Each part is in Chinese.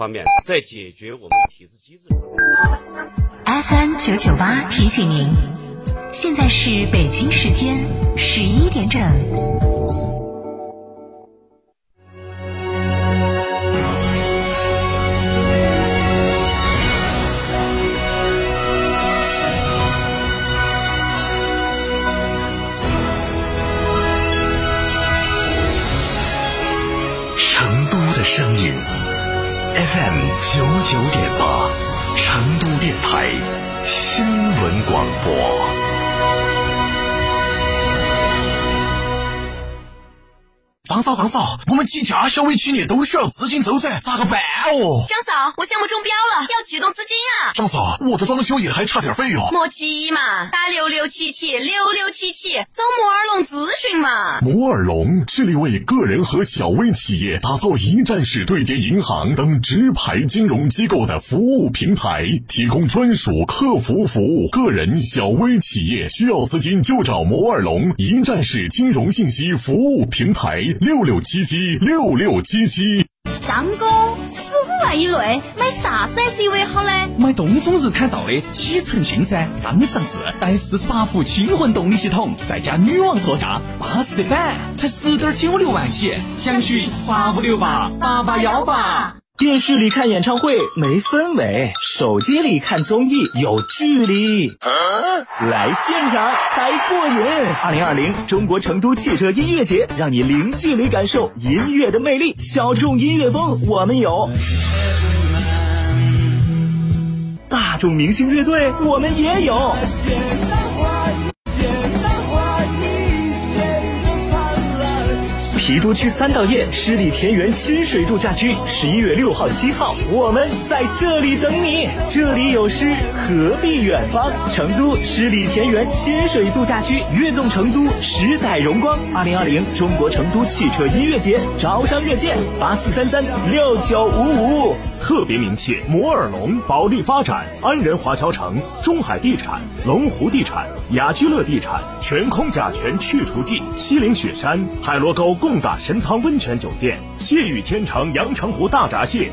方面，在解决我们体制机制方面。FM 九九八提醒您，现在是北京时间十一点整。声音 FM 九九点八，成都电台新闻广播。张嫂，张嫂，我们几家小微企业都需要资金周转，咋个办哦？张嫂，我项目中标了，要启动！张嫂，我的装修也还差点费用。莫急嘛，打六六七七六六七七，找摩尔龙咨询嘛。摩尔龙致力为个人和小微企业打造一站式对接银行等直排金融机构的服务平台，提供专属客服服务。个人、小微企业需要资金就找摩尔龙一站式金融信息服务平台。六六七七六六七七，张哥，万以内买啥子 SUV 好呢？买东风日产造的启辰星噻，刚上市，带四十八伏轻混动力系统，再加女王座驾，巴适的板，才十点九六万起，详询八五六八八八幺八。电视里看演唱会没氛围，手机里看综艺有距离，来现场才过瘾！二零二零中国成都汽车音乐节，让你零距离感受音乐的魅力。小众音乐风我们有，大众明星乐队我们也有。郫都区三道堰诗里田园亲水度假区，十一月六号、七号，我们在这里等你。这里有诗，何必远方？成都诗里田园亲水度假区，运动成都，十载荣光。二零二零中国成都汽车音乐节招商热线：八四三三六九五五。特别鸣谢摩尔龙、保利发展、安仁华侨城、中海地产、龙湖地产、雅居乐地产、全空甲醛去除剂、西岭雪山、海螺沟贡。嘎神汤温泉酒店，谢雨天成阳澄湖大闸蟹。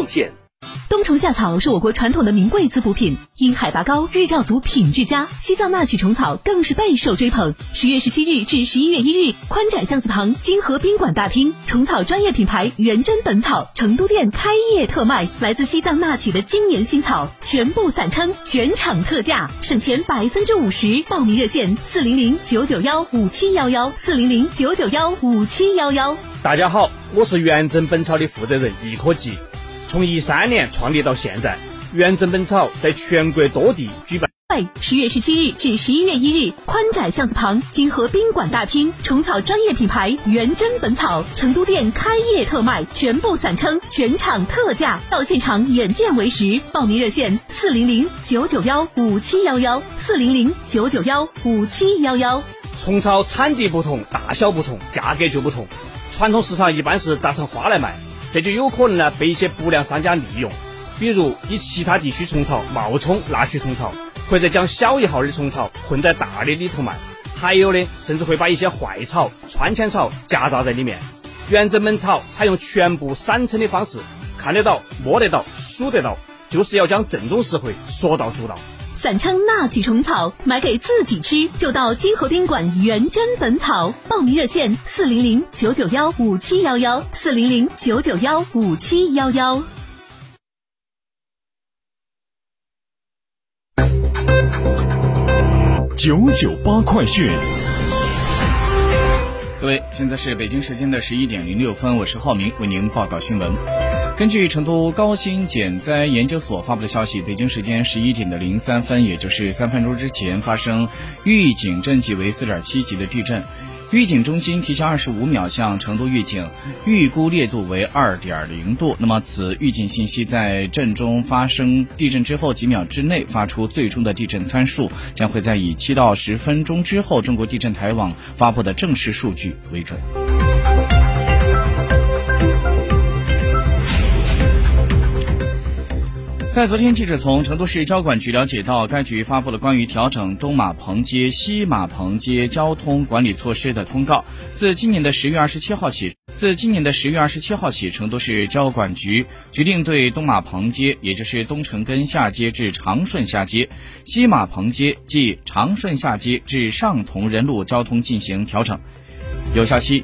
奉献。冬虫夏草是我国传统的名贵滋补品，因海拔高，日照足，品质佳。西藏那曲虫草更是备受追捧。十月十七日至十一月一日，宽窄巷子旁金河宾馆大厅，虫草专业品牌元真本草成都店开业特卖，来自西藏那曲的今年新草全部散称，全场特价，省钱百分之五十。报名热线：四零零九九幺五七幺幺，四零零九九幺五七幺幺。大家好，我是元真本草的负责人易可吉。从一三年创立到现在，元真本草在全国多地举办。十月十七日至十一月一日，宽窄巷子旁金河宾馆大厅，虫草专业品牌元真本草成都店开业特卖，全部散称，全场特价，到现场眼见为实。报名热线：四零零九九幺五七幺幺，四零零九九幺五七幺幺。虫草产地不同，大小不同，价格就不同。传统市场一般是砸成花来卖。这就有可能呢被一些不良商家利用，比如以其他地区虫草冒充那曲虫草，或者将小一号的虫草混在大的里头卖，还有的甚至会把一些坏草、川茜草夹杂在里面。原真本草采用全部散称的方式，看得到、摸得到、数得到，就是要将正宗实惠说到做到。散称纳曲虫草，买给自己吃就到金河宾馆元珍本草。报名热线：四零零九九幺五七幺幺，四零零九九幺五七幺幺。九九八快讯。各位，现在是北京时间的十一点零六分，我是浩明，为您报告新闻。根据成都高新减灾研究所发布的消息，北京时间十一点的零三分，也就是三分钟之前，发生预警震级为四点七级的地震。预警中心提前二十五秒向成都预警，预估烈度为二点零度。那么，此预警信息在震中发生地震之后几秒之内发出最终的地震参数，将会在以七到十分钟之后中国地震台网发布的正式数据为准。在昨天，记者从成都市交管局了解到，该局发布了关于调整东马棚街、西马棚街交通管理措施的通告。自今年的十月二十七号起，自今年的十月二十七号起，成都市交管局决定对东马棚街，也就是东城根下街至长顺下街、西马棚街即长顺下街至上同仁路交通进行调整，有效期。